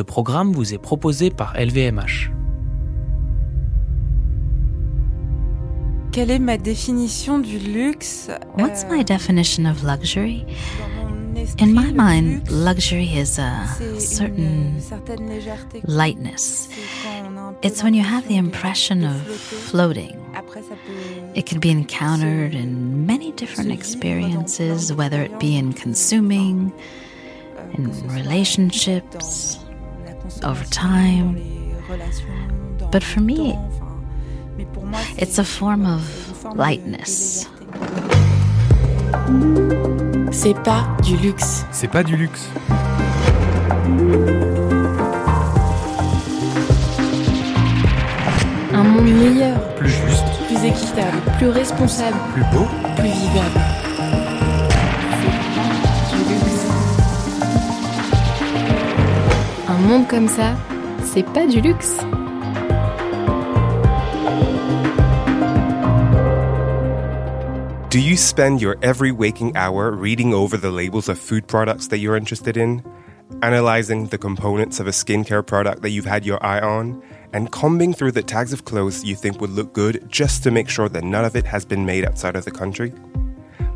Ce programme vous est proposé par LVMH. Quelle est ma définition du luxe? What's my definition of luxury? In my mind, luxury is a certain lightness. It's when you have the impression of floating. It can be encountered in many different experiences, whether it be in consuming, in relationships, over time. But for me, it's a form of lightness. C'est pas du luxe. C'est pas du luxe. Un monde meilleur, Plus juste, plus équitable, plus responsable, plus beau. plus vivable. Monde comme ça, c'est pas du luxe. Do you spend your every waking hour reading over the labels of food products that you're interested in, analyzing the components of a skincare product that you've had your eye on, and combing through the tags of clothes you think would look good just to make sure that none of it has been made outside of the country?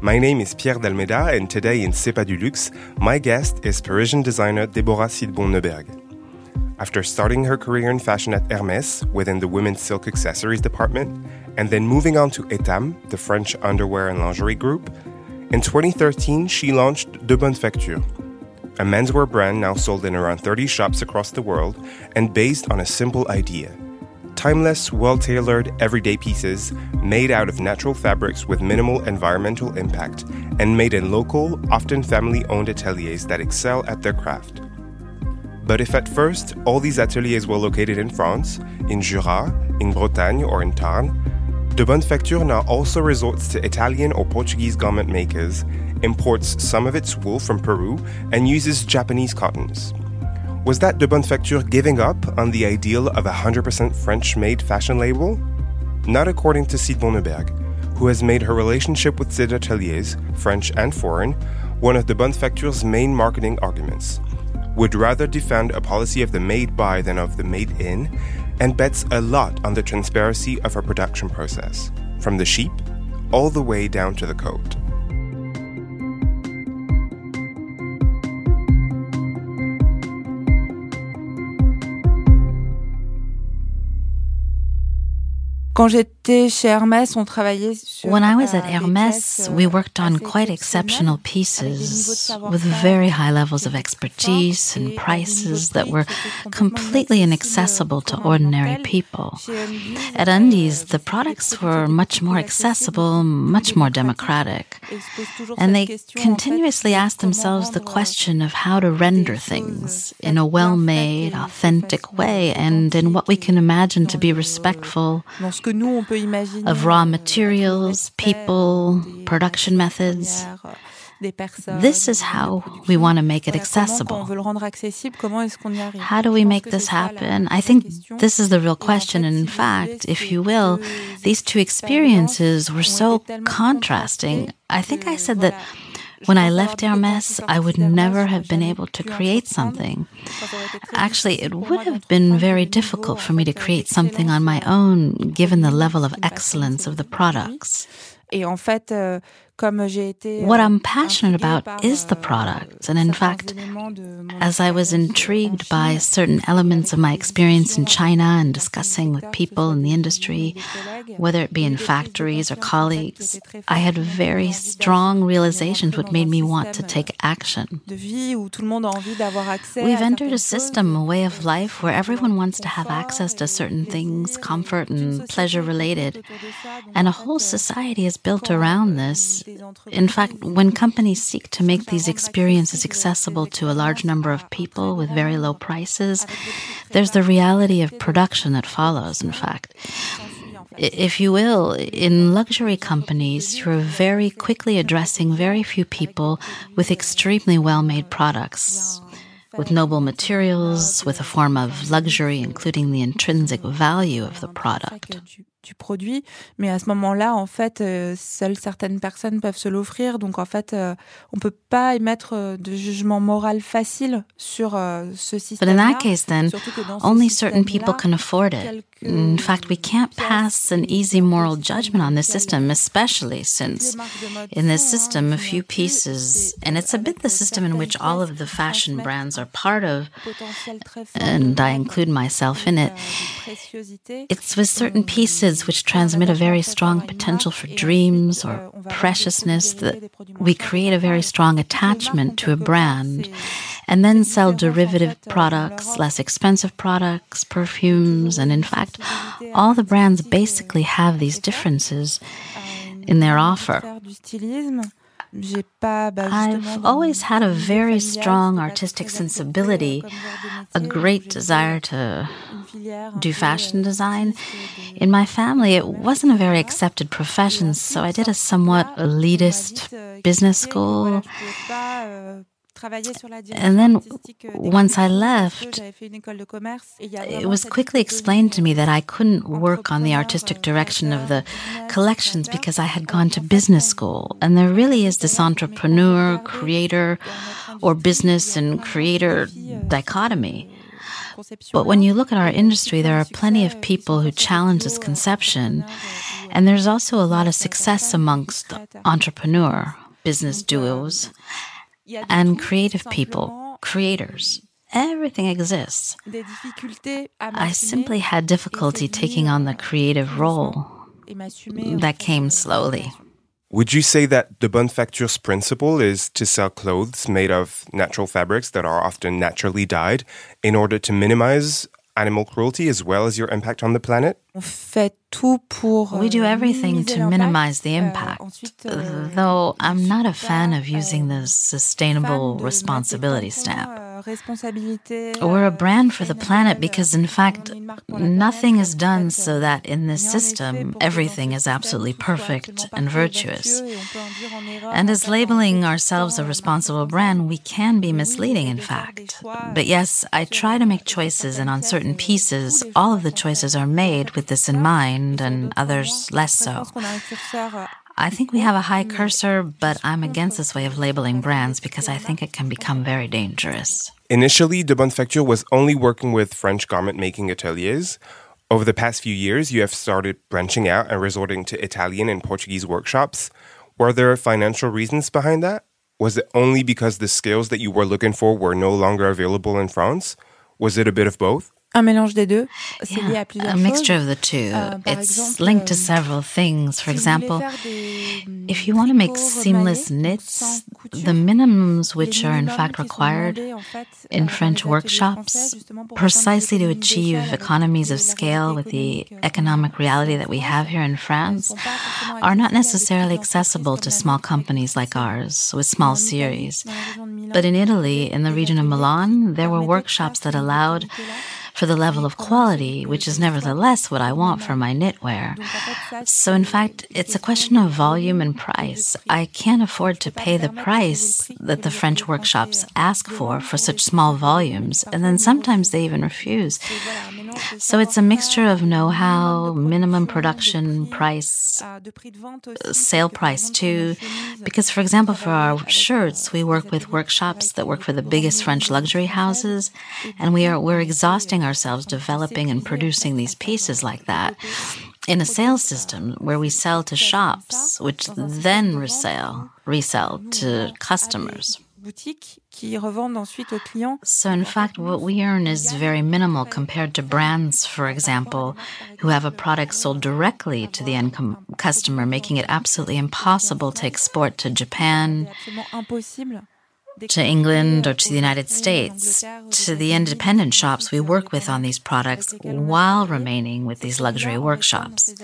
My name is Pierre Dalmeda, and today in C'est pas du luxe, my guest is Parisian designer Deborah Silbon-Neuberg. After starting her career in fashion at Hermès within the women's silk accessories department, and then moving on to Etam, the French underwear and lingerie group, in 2013 she launched De Bonne Facture, a menswear brand now sold in around 30 shops across the world and based on a simple idea. Timeless, well tailored, everyday pieces made out of natural fabrics with minimal environmental impact and made in local, often family owned ateliers that excel at their craft. But if at first all these ateliers were located in France, in Jura, in Bretagne, or in Tarn, De Bonne Facture now also resorts to Italian or Portuguese garment makers, imports some of its wool from Peru, and uses Japanese cottons. Was that De Bonne Facture giving up on the ideal of a 100% French made fashion label? Not according to Sidbon Neuberg, who has made her relationship with Sid Ateliers, French and foreign, one of De Bonne Facture's main marketing arguments. Would rather defend a policy of the made by than of the made in, and bets a lot on the transparency of her production process, from the sheep all the way down to the coat. Quand j'étais chez Hermès, on travaillait sur When I was euh, at Hermès, we euh, worked on quite exceptional avec des niveaux de pieces with very high levels of expertise and à des niveaux de prices that were qui étaient complètement completely inaccessible to ordinary people. At euh, Undies, the products were much more accessible, much more democratic. et se posent toujours And they question, en fait, continuously de ask themselves the euh, question of how to render things in a well made, faites et de authentic way and in what we can imagine to be respectful dans ce que nous on peut imaginer of raw euh, materials, people, production methods. Euh, personnes, This is how we want to make it Voilà, comment, quand on accessible. veut le rendre accessible, comment est-ce qu'on y arrive How do we make this c'est ça la happen? I think this is the real question. And in si vous voulez, fact, if you will, these two experiences were so contrasting. I think I said that when I left Hermes, I would never have been able to create something. Actually, it would have been very difficult for me to create something on my own, given the level of excellence of the products. Et en fait, euh, euh, comme j'ai été What euh, I'm passionate about is the euh, products, and in fact, éléments de mon as I was intrigued by certain elements of my experience in China and discussing with people in the industry, whether it be in des prises de factories or conscience, en fait, qui colleagues, I had fortes. Tout le monde very strong d'agir. On est realizations what made me want to take action. de vie où tout le monde a envie d'avoir accès We've entered a system, a way of life where everyone wants to have access to certain things, comfort and pleasure related. autour de ça. Donc, And a whole euh, society is built around euh, this. In fact, when companies seek to make these experiences accessible to a large number of people with very low prices, there's the reality of production that follows, in fact. If you will, in luxury companies, you're very quickly addressing very few people with extremely well made products, with noble materials, with a form of luxury, including the intrinsic value of the product. Du du produit. Mais à ce moment-là, en fait, euh, seules certaines personnes peuvent se l'offrir. Donc, en fait, euh, on peut pas émettre euh, de jugement moral facile sur ce système. But in that case, then, only certain people can afford it. In fact, we can't pass an easy moral judgment on the system, especially since in this system, a few pieces, and it's a bit the system in which all of the fashion brands are part of, and I include myself in it. It's with certain pieces which transmit a very strong potential for dreams or preciousness that we create a very strong attachment to a brand and then sell derivative products, less expensive products, perfumes, and in fact, all the brands basically have these differences in their offer. I've always had a very strong artistic sensibility, a great desire to do fashion design. In my family, it wasn't a very accepted profession, so I did a somewhat elitist business school. And then once I left, it was quickly explained to me that I couldn't work on the artistic direction of the collections because I had gone to business school. And there really is this entrepreneur, creator, or business and creator dichotomy. But when you look at our industry, there are plenty of people who challenge this conception. And there's also a lot of success amongst entrepreneur business duos and creative people, creators. Everything exists. I simply had difficulty taking on the creative role. That came slowly. Would you say that De Bonne Facture's principle is to sell clothes made of natural fabrics that are often naturally dyed in order to minimize animal cruelty as well as your impact on the planet? We do everything to minimize the impact, though I'm not a fan of using the sustainable responsibility stamp. We're a brand for the planet because, in fact, nothing is done so that in this system everything is absolutely perfect and virtuous. And as labeling ourselves a responsible brand, we can be misleading, in fact. But yes, I try to make choices, and on certain pieces, all of the choices are made with this in mind, and others less so. I think we have a high cursor, but I'm against this way of labeling brands because I think it can become very dangerous. Initially, De Bonne Facture was only working with French garment making ateliers. Over the past few years, you have started branching out and resorting to Italian and Portuguese workshops. Were there financial reasons behind that? Was it only because the skills that you were looking for were no longer available in France? Was it a bit of both? Un mélange des deux. C'est yeah, lié à plusieurs a mixture of the two. Uh, it's exemple, linked to several things. For example, if you want to make seamless knits, the minimums which are in fact required in French workshops, precisely to achieve economies of scale with the economic reality that we have here in France, are not necessarily accessible to small companies like ours with small series. But in Italy, in the region of Milan, there were workshops that allowed for the level of quality, which is nevertheless what I want for my knitwear. So, in fact, it's a question of volume and price. I can't afford to pay the price that the French workshops ask for for such small volumes, and then sometimes they even refuse. So, it's a mixture of know how, minimum production price, sale price too. Because, for example, for our shirts, we work with workshops that work for the biggest French luxury houses, and we are we're exhausting ourselves developing and producing these pieces like that in a sales system where we sell to shops, which then resell, resell to customers. So, in fact, what we earn is very minimal compared to brands, for example, who have a product sold directly to the end customer, making it absolutely impossible to export to Japan, to England or to the United States, to the independent shops we work with on these products while remaining with these luxury workshops.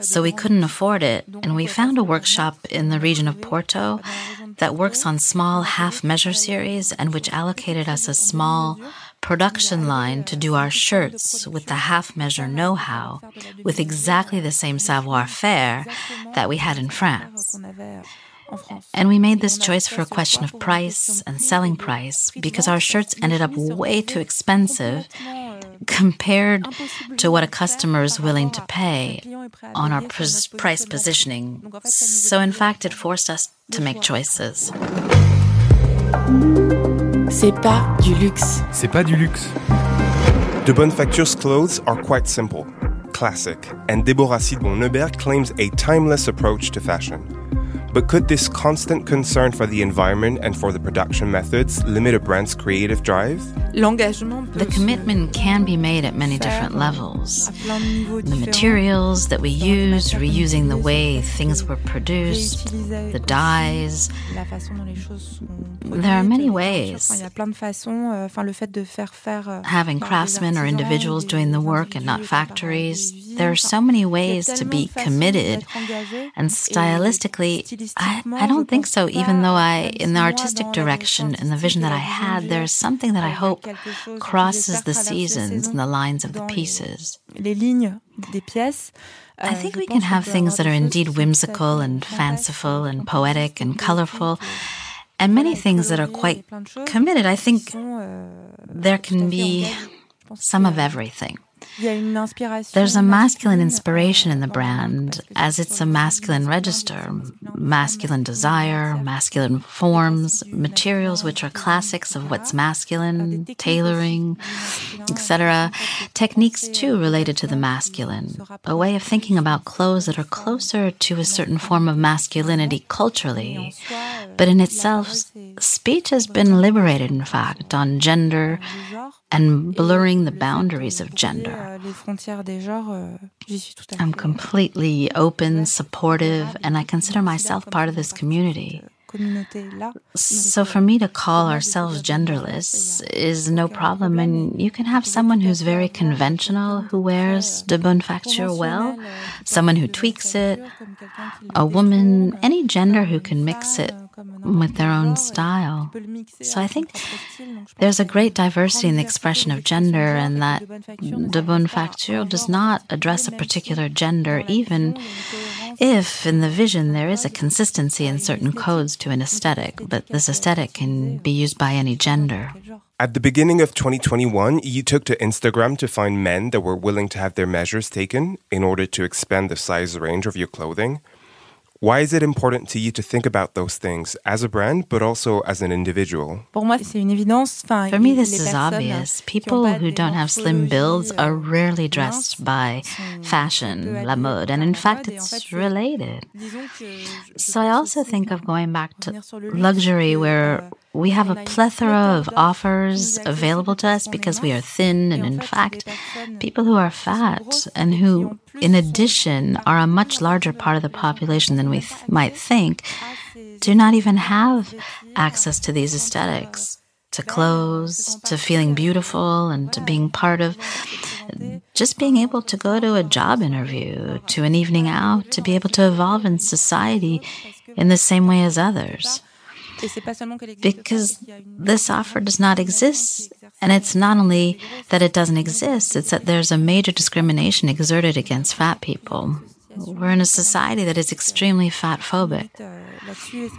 So we couldn't afford it, and we found a workshop in the region of Porto that works on small half measure series and which allocated us a small production line to do our shirts with the half measure know how, with exactly the same savoir faire that we had in France. And we made this choice for a question of price and selling price because our shirts ended up way too expensive compared to what a customer is willing to pay on our price positioning. So, in fact, it forced us to make choices. C'est pas du luxe. C'est pas du luxe. De Bonne Facture's clothes are quite simple, classic, and Deborah Sidbon Neuberg claims a timeless approach to fashion. But could this constant concern for the environment and for the production methods limit a brand's creative drive? The commitment can be made at many different levels. The materials that we use, reusing the way things were produced, the dyes. There are many ways. Euh, Having craftsmen or individuals doing the work and not factories. There are so many ways to be committed. And stylistically, I, I don't think so, even though I, in the artistic direction and the vision that I had, there's something that I hope crosses the seasons and the lines of the pieces. I think we can have things that are indeed whimsical and fanciful and poetic and colorful, and many things that are quite committed. I think there can be some of everything. There's a masculine inspiration in the brand, as it's a masculine register, masculine desire, masculine forms, materials which are classics of what's masculine, tailoring, etc. Techniques too related to the masculine, a way of thinking about clothes that are closer to a certain form of masculinity culturally. But in itself, speech has been liberated, in fact, on gender and blurring the boundaries of gender. Euh, I'm completely open, supportive, and I consider myself part of this community. So for me to call ourselves genderless is no problem, and you can have someone who's very conventional who wears de bonne facture well, someone who tweaks it, a woman, any gender who can mix it with their own style. So I think there's a great diversity in the expression of gender, and that de bonne facture does not address a particular gender, even if in the vision there is a consistency in certain codes to an aesthetic, but this aesthetic can be used by any gender. At the beginning of 2021, you took to Instagram to find men that were willing to have their measures taken in order to expand the size range of your clothing. Why is it important to you to think about those things as a brand, but also as an individual? For me, this is obvious. People who don't have slim builds are rarely dressed by fashion, la mode, and in fact, it's related. So I also think of going back to luxury, where we have a plethora of offers available to us because we are thin, and in fact, people who are fat and who, in addition, are a much larger part of the population than we th- might think, do not even have access to these aesthetics, to clothes, to feeling beautiful, and to being part of just being able to go to a job interview, to an evening out, to be able to evolve in society in the same way as others because this offer does not exist. And it's not only that it doesn't exist, it's that there's a major discrimination exerted against fat people. We're in a society that is extremely fat phobic.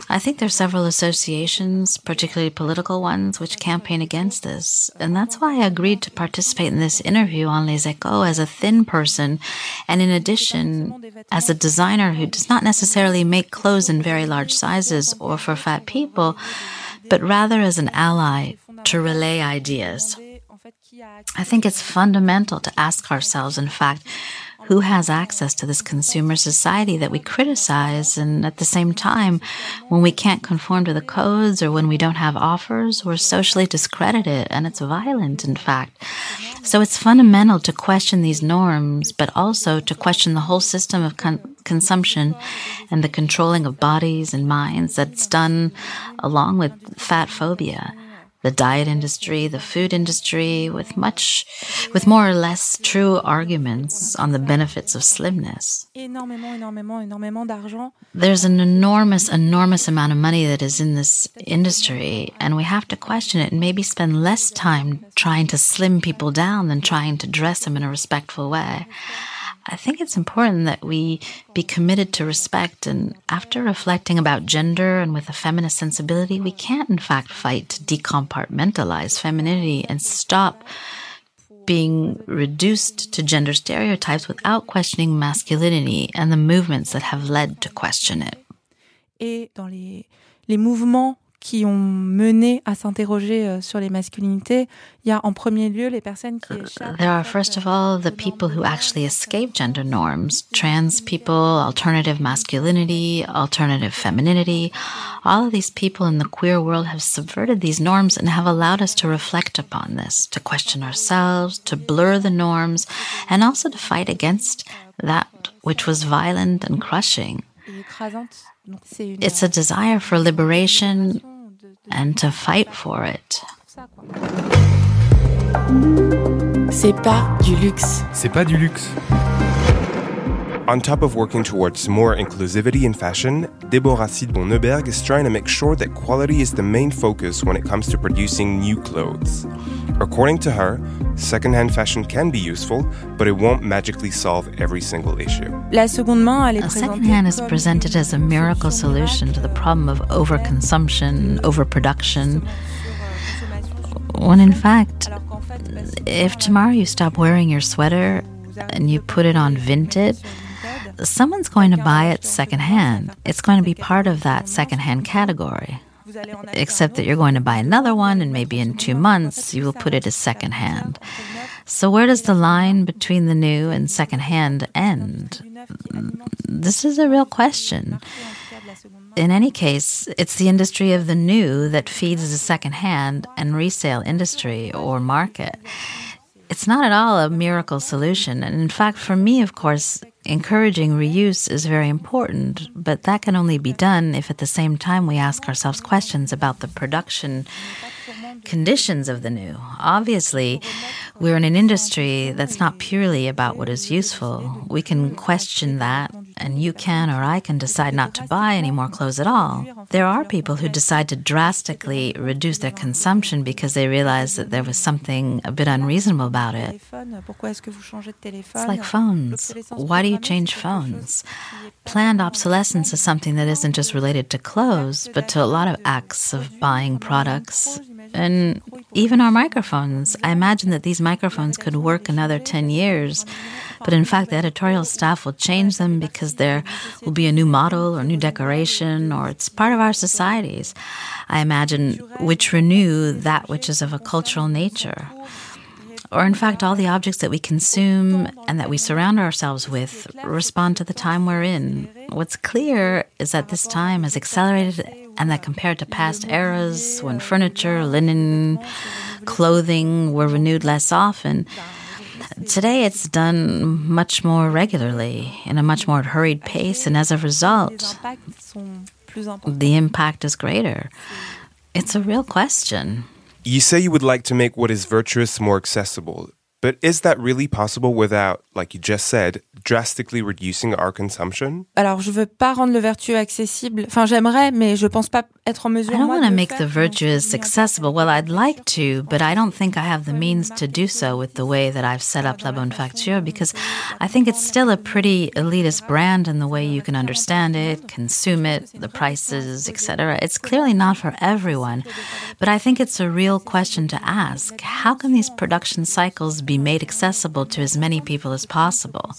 I think there are several associations, particularly political ones, which campaign against this. And that's why I agreed to participate in this interview on Les Echos as a thin person, and in addition, as a designer who does not necessarily make clothes in very large sizes or for fat people, but rather as an ally to relay ideas. I think it's fundamental to ask ourselves, in fact, who has access to this consumer society that we criticize and at the same time when we can't conform to the codes or when we don't have offers we're socially discredited and it's violent in fact. So it's fundamental to question these norms but also to question the whole system of con- consumption and the controlling of bodies and minds that's done along with fat phobia the diet industry, the food industry, with much, with more or less true arguments on the benefits of slimness. There's an enormous, enormous amount of money that is in this industry, and we have to question it and maybe spend less time trying to slim people down than trying to dress them in a respectful way. I think it's important that we be committed to respect. And after reflecting about gender and with a feminist sensibility, we can't, in fact, fight to decompartmentalize femininity and stop being reduced to gender stereotypes without questioning masculinity and the movements that have led to question it. Et dans les, les mouvements qui ont mené à s'interroger euh, sur les masculinités, il y a en premier lieu les personnes qui échappent. There are first of all the people who actually escape gender norms, trans people, alternative masculinity, alternative femininity. All of these people in the queer world have subverted these norms and have allowed us to reflect upon this, to question ourselves, to blur the norms, and also to fight against that which was violent and crushing. It's a desire for liberation and to fight for it. C'est pas du luxe. C'est pas du luxe. On top of working towards more inclusivity in fashion, Deborah Sidbon Neuberg is trying to make sure that quality is the main focus when it comes to producing new clothes. According to her, secondhand fashion can be useful, but it won't magically solve every single issue. La seconde main, elle est secondhand is presented as a miracle solution to the problem of overconsumption, overproduction. When in fact, if tomorrow you stop wearing your sweater and you put it on Vinted, someone's going to buy it secondhand. It's going to be part of that secondhand category. Except that you're going to buy another one, and maybe in two months you will put it as secondhand. So, where does the line between the new and secondhand end? Mm, this is a real question. In any case, it's the industry of the new that feeds the secondhand and resale industry or market. It's not at all a miracle solution. And in fact, for me, of course, encouraging reuse is very important, but that can only be done if at the same time we ask ourselves questions about the production conditions of the new. Obviously, we're in an industry that's not purely about what is useful. We can question that, and you can or I can decide not to buy any more clothes at all. There are people who decide to drastically reduce their consumption because they realize that there was something a bit unreasonable about it. It's like phones. Why do you change phones? Planned obsolescence is something that isn't just related to clothes, but to a lot of acts of buying products and even our microphones. I imagine that these microphones could work another 10 years, but in fact, the editorial staff will change them because there will be a new model or new decoration, or it's part of our societies. I imagine which renew that which is of a cultural nature. Or, in fact, all the objects that we consume and that we surround ourselves with respond to the time we're in. What's clear is that this time has accelerated and that compared to past eras when furniture, linen, clothing were renewed less often, today it's done much more regularly in a much more hurried pace, and as a result, the impact is greater. It's a real question. You say you would like to make what is virtuous more accessible. But is that really possible without, like you just said, drastically reducing our consumption? Alors, je veux pas rendre le vertueux accessible. Enfin, j'aimerais, mais je pense pas être en mesure. I don't want to make the virtuous accessible. Well, I'd like to, but I don't think I have the means to do so with the way that I've set up La Bonne Facture because I think it's still a pretty elitist brand in the way you can understand it, consume it, the prices, etc. It's clearly not for everyone, but I think it's a real question to ask. How can these production cycles be made accessible to as many people as possible?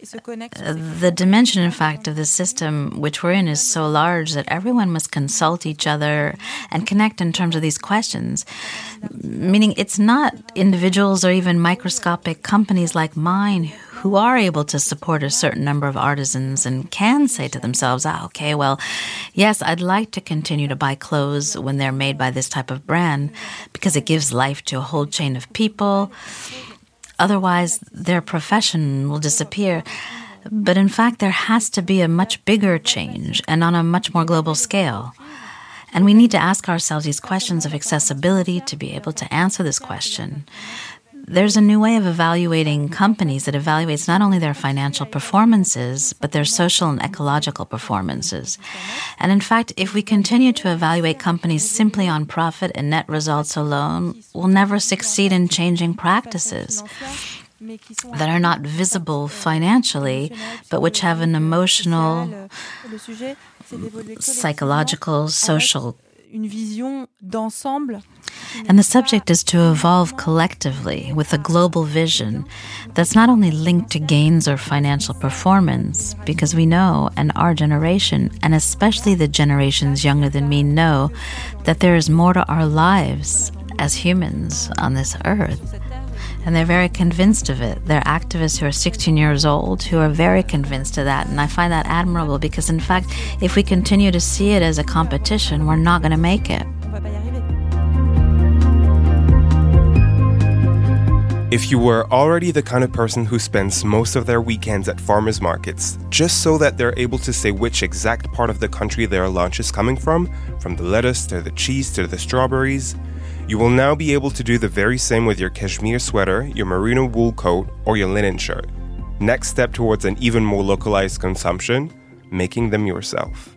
The dimension, in fact, of the system which we're in is so large that everyone must consult each other and connect in terms of these questions. Meaning, it's not individuals or even microscopic companies like mine who are able to support a certain number of artisans and can say to themselves, ah, okay, well, yes, I'd like to continue to buy clothes when they're made by this type of brand because it gives life to a whole chain of people. Otherwise, their profession will disappear. But in fact, there has to be a much bigger change and on a much more global scale. And we need to ask ourselves these questions of accessibility to be able to answer this question there's a new way of evaluating companies that evaluates not only their financial performances, but their social and ecological performances. And in fact, if we continue to evaluate companies simply on profit and net results alone, we'll never succeed in changing practices that are not visible financially, but which have an emotional, psychological, social. And the subject is to evolve collectively with a global vision that's not only linked to gains or financial performance, because we know, and our generation, and especially the generations younger than me, know that there is more to our lives as humans on this earth. And they're very convinced of it. They're activists who are 16 years old who are very convinced of that. And I find that admirable because, in fact, if we continue to see it as a competition, we're not going to make it. If you were already the kind of person who spends most of their weekends at farmers markets, just so that they're able to say which exact part of the country their lunch is coming from, from the lettuce to the cheese to the strawberries, you will now be able to do the very same with your cashmere sweater, your merino wool coat, or your linen shirt. Next step towards an even more localized consumption, making them yourself.